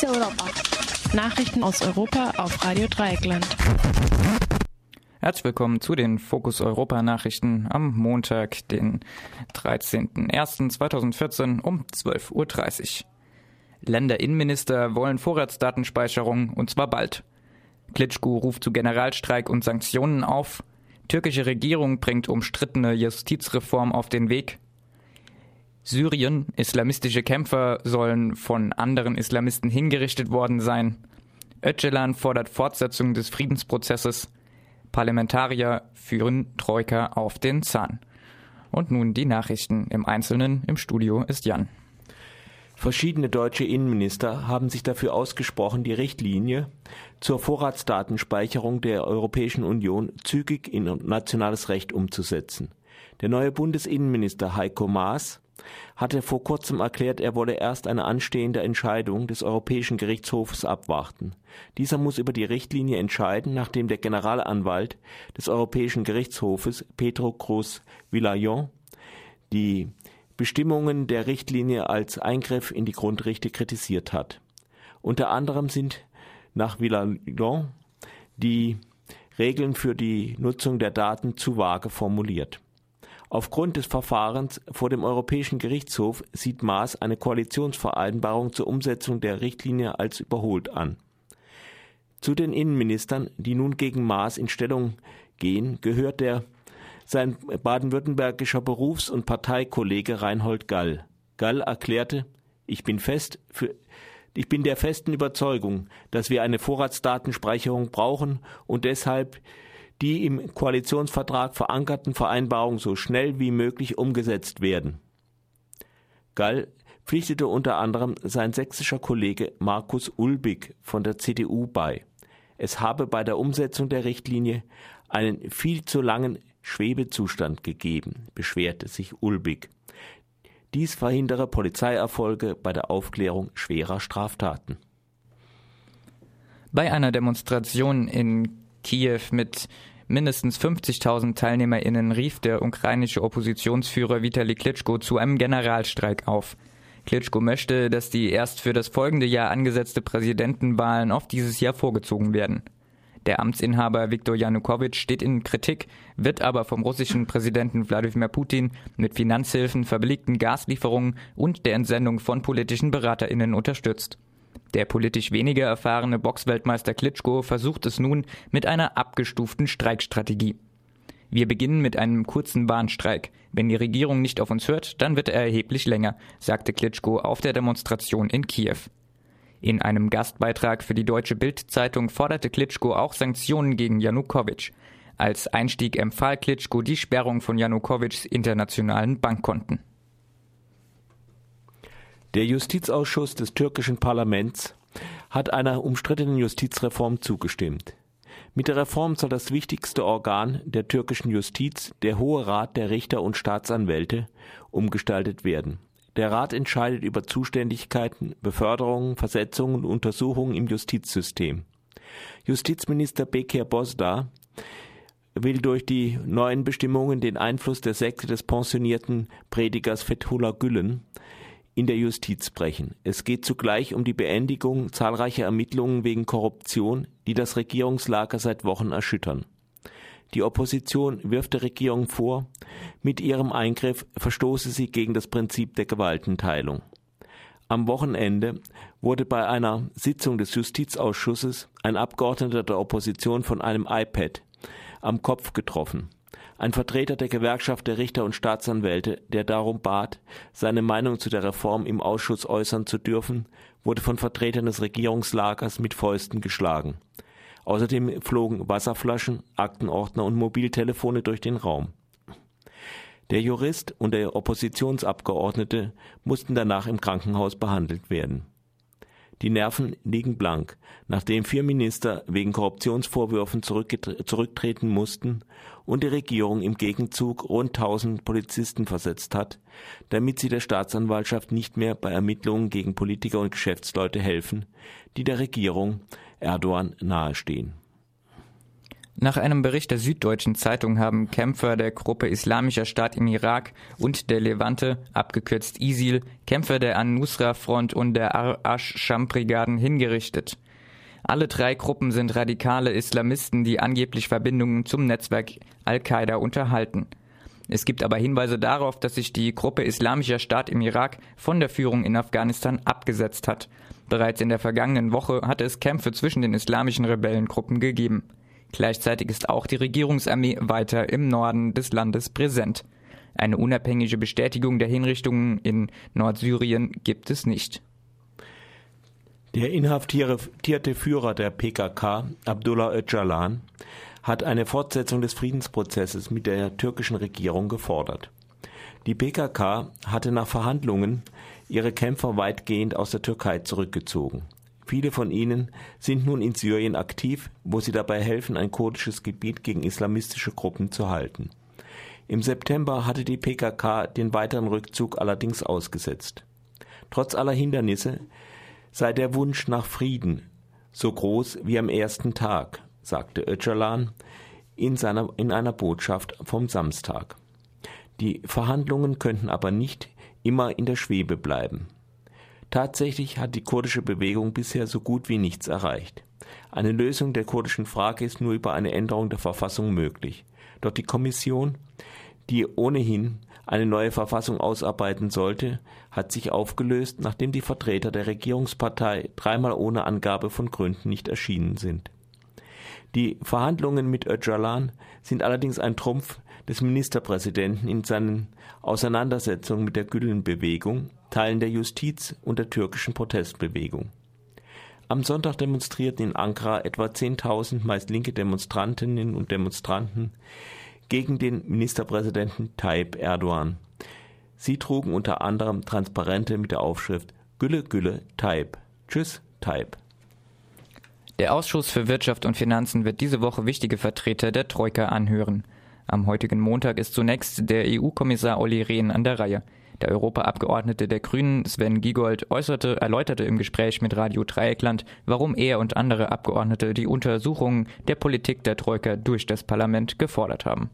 Fokus Europa. Nachrichten aus Europa auf Radio Dreieckland. Herzlich willkommen zu den Fokus Europa Nachrichten am Montag, den 13.01.2014 um 12.30 Uhr. Länderinnenminister wollen Vorratsdatenspeicherung und zwar bald. Klitschko ruft zu Generalstreik und Sanktionen auf. Türkische Regierung bringt umstrittene Justizreform auf den Weg. Syrien, islamistische Kämpfer sollen von anderen Islamisten hingerichtet worden sein. Öcalan fordert Fortsetzung des Friedensprozesses. Parlamentarier führen Troika auf den Zahn. Und nun die Nachrichten im Einzelnen. Im Studio ist Jan. Verschiedene deutsche Innenminister haben sich dafür ausgesprochen, die Richtlinie zur Vorratsdatenspeicherung der Europäischen Union zügig in nationales Recht umzusetzen. Der neue Bundesinnenminister Heiko Maas hatte vor kurzem erklärt, er wolle erst eine anstehende Entscheidung des Europäischen Gerichtshofes abwarten. Dieser muss über die Richtlinie entscheiden, nachdem der Generalanwalt des Europäischen Gerichtshofes Pedro Cruz Villayon die Bestimmungen der Richtlinie als Eingriff in die Grundrechte kritisiert hat. Unter anderem sind nach Villayon die Regeln für die Nutzung der Daten zu vage formuliert. Aufgrund des Verfahrens vor dem Europäischen Gerichtshof sieht Maas eine Koalitionsvereinbarung zur Umsetzung der Richtlinie als überholt an. Zu den Innenministern, die nun gegen Maas in Stellung gehen, gehört der sein baden-württembergischer Berufs- und Parteikollege Reinhold Gall. Gall erklärte, ich bin fest für ich bin der festen Überzeugung, dass wir eine Vorratsdatenspeicherung brauchen und deshalb die im Koalitionsvertrag verankerten Vereinbarungen so schnell wie möglich umgesetzt werden. Gall pflichtete unter anderem sein sächsischer Kollege Markus Ulbig von der CDU bei. Es habe bei der Umsetzung der Richtlinie einen viel zu langen Schwebezustand gegeben, beschwerte sich Ulbig. Dies verhindere Polizeierfolge bei der Aufklärung schwerer Straftaten. Bei einer Demonstration in Kiew mit mindestens 50.000 TeilnehmerInnen rief der ukrainische Oppositionsführer Vitali Klitschko zu einem Generalstreik auf. Klitschko möchte, dass die erst für das folgende Jahr angesetzte Präsidentenwahlen auf dieses Jahr vorgezogen werden. Der Amtsinhaber Viktor Janukowitsch steht in Kritik, wird aber vom russischen Präsidenten Wladimir Putin mit Finanzhilfen, verbilligten Gaslieferungen und der Entsendung von politischen BeraterInnen unterstützt. Der politisch weniger erfahrene Boxweltmeister Klitschko versucht es nun mit einer abgestuften Streikstrategie. Wir beginnen mit einem kurzen Warnstreik. Wenn die Regierung nicht auf uns hört, dann wird er erheblich länger, sagte Klitschko auf der Demonstration in Kiew. In einem Gastbeitrag für die Deutsche Bild-Zeitung forderte Klitschko auch Sanktionen gegen Janukowitsch. Als Einstieg empfahl Klitschko die Sperrung von Janukowitschs internationalen Bankkonten. Der Justizausschuss des türkischen Parlaments hat einer umstrittenen Justizreform zugestimmt. Mit der Reform soll das wichtigste Organ der türkischen Justiz, der Hohe Rat der Richter und Staatsanwälte, umgestaltet werden. Der Rat entscheidet über Zuständigkeiten, Beförderungen, Versetzungen und Untersuchungen im Justizsystem. Justizminister Bekir Bosda will durch die neuen Bestimmungen den Einfluss der Sekte des pensionierten Predigers Fethullah Gülen in der Justiz brechen. Es geht zugleich um die Beendigung zahlreicher Ermittlungen wegen Korruption, die das Regierungslager seit Wochen erschüttern. Die Opposition wirft der Regierung vor, mit ihrem Eingriff verstoße sie gegen das Prinzip der Gewaltenteilung. Am Wochenende wurde bei einer Sitzung des Justizausschusses ein Abgeordneter der Opposition von einem iPad am Kopf getroffen. Ein Vertreter der Gewerkschaft der Richter und Staatsanwälte, der darum bat, seine Meinung zu der Reform im Ausschuss äußern zu dürfen, wurde von Vertretern des Regierungslagers mit Fäusten geschlagen. Außerdem flogen Wasserflaschen, Aktenordner und Mobiltelefone durch den Raum. Der Jurist und der Oppositionsabgeordnete mussten danach im Krankenhaus behandelt werden. Die Nerven liegen blank, nachdem vier Minister wegen Korruptionsvorwürfen zurücktreten mussten und die Regierung im Gegenzug rund 1000 Polizisten versetzt hat, damit sie der Staatsanwaltschaft nicht mehr bei Ermittlungen gegen Politiker und Geschäftsleute helfen, die der Regierung Erdogan nahestehen. Nach einem Bericht der Süddeutschen Zeitung haben Kämpfer der Gruppe Islamischer Staat im Irak und der Levante, abgekürzt ISIL, Kämpfer der An-Nusra-Front und der Ar-Ash-Sham-Brigaden hingerichtet. Alle drei Gruppen sind radikale Islamisten, die angeblich Verbindungen zum Netzwerk Al-Qaida unterhalten. Es gibt aber Hinweise darauf, dass sich die Gruppe Islamischer Staat im Irak von der Führung in Afghanistan abgesetzt hat. Bereits in der vergangenen Woche hatte es Kämpfe zwischen den islamischen Rebellengruppen gegeben. Gleichzeitig ist auch die Regierungsarmee weiter im Norden des Landes präsent. Eine unabhängige Bestätigung der Hinrichtungen in Nordsyrien gibt es nicht. Der inhaftierte Führer der PKK, Abdullah Öcalan, hat eine Fortsetzung des Friedensprozesses mit der türkischen Regierung gefordert. Die PKK hatte nach Verhandlungen ihre Kämpfer weitgehend aus der Türkei zurückgezogen. Viele von ihnen sind nun in Syrien aktiv, wo sie dabei helfen, ein kurdisches Gebiet gegen islamistische Gruppen zu halten. Im September hatte die PKK den weiteren Rückzug allerdings ausgesetzt. Trotz aller Hindernisse sei der Wunsch nach Frieden so groß wie am ersten Tag, sagte Öcalan in, seiner, in einer Botschaft vom Samstag. Die Verhandlungen könnten aber nicht immer in der Schwebe bleiben. Tatsächlich hat die kurdische Bewegung bisher so gut wie nichts erreicht. Eine Lösung der kurdischen Frage ist nur über eine Änderung der Verfassung möglich. Doch die Kommission, die ohnehin eine neue Verfassung ausarbeiten sollte, hat sich aufgelöst, nachdem die Vertreter der Regierungspartei dreimal ohne Angabe von Gründen nicht erschienen sind. Die Verhandlungen mit Öcalan sind allerdings ein Trumpf des Ministerpräsidenten in seinen Auseinandersetzungen mit der Gülen-Bewegung, Teilen der Justiz und der türkischen Protestbewegung. Am Sonntag demonstrierten in Ankara etwa 10.000 meist linke Demonstrantinnen und Demonstranten gegen den Ministerpräsidenten Tayyip Erdogan. Sie trugen unter anderem Transparente mit der Aufschrift Gülle Gülle Tayyip. Tschüss Tayyip. Der Ausschuss für Wirtschaft und Finanzen wird diese Woche wichtige Vertreter der Troika anhören. Am heutigen Montag ist zunächst der EU-Kommissar Olli Rehn an der Reihe. Der Europaabgeordnete der Grünen, Sven Giegold, äußerte, erläuterte im Gespräch mit Radio Dreieckland, warum er und andere Abgeordnete die Untersuchung der Politik der Troika durch das Parlament gefordert haben.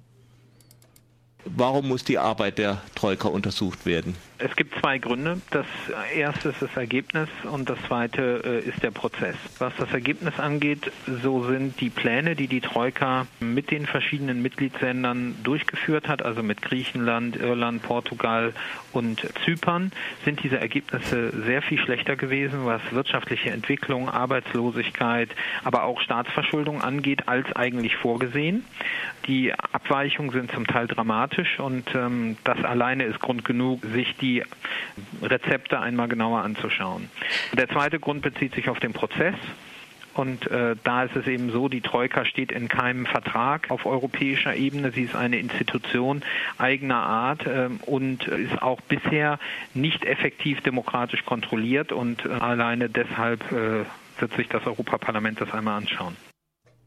Warum muss die Arbeit der Troika untersucht werden? Es gibt zwei Gründe. Das erste ist das Ergebnis und das zweite äh, ist der Prozess. Was das Ergebnis angeht, so sind die Pläne, die die Troika mit den verschiedenen Mitgliedsländern durchgeführt hat, also mit Griechenland, Irland, Portugal und Zypern, sind diese Ergebnisse sehr viel schlechter gewesen, was wirtschaftliche Entwicklung, Arbeitslosigkeit, aber auch Staatsverschuldung angeht, als eigentlich vorgesehen. Die Abweichungen sind zum Teil dramatisch und ähm, das alleine ist Grund genug, sich die die Rezepte einmal genauer anzuschauen. Der zweite Grund bezieht sich auf den Prozess. Und äh, da ist es eben so, die Troika steht in keinem Vertrag auf europäischer Ebene. Sie ist eine Institution eigener Art äh, und ist auch bisher nicht effektiv demokratisch kontrolliert. Und äh, alleine deshalb äh, wird sich das Europaparlament das einmal anschauen.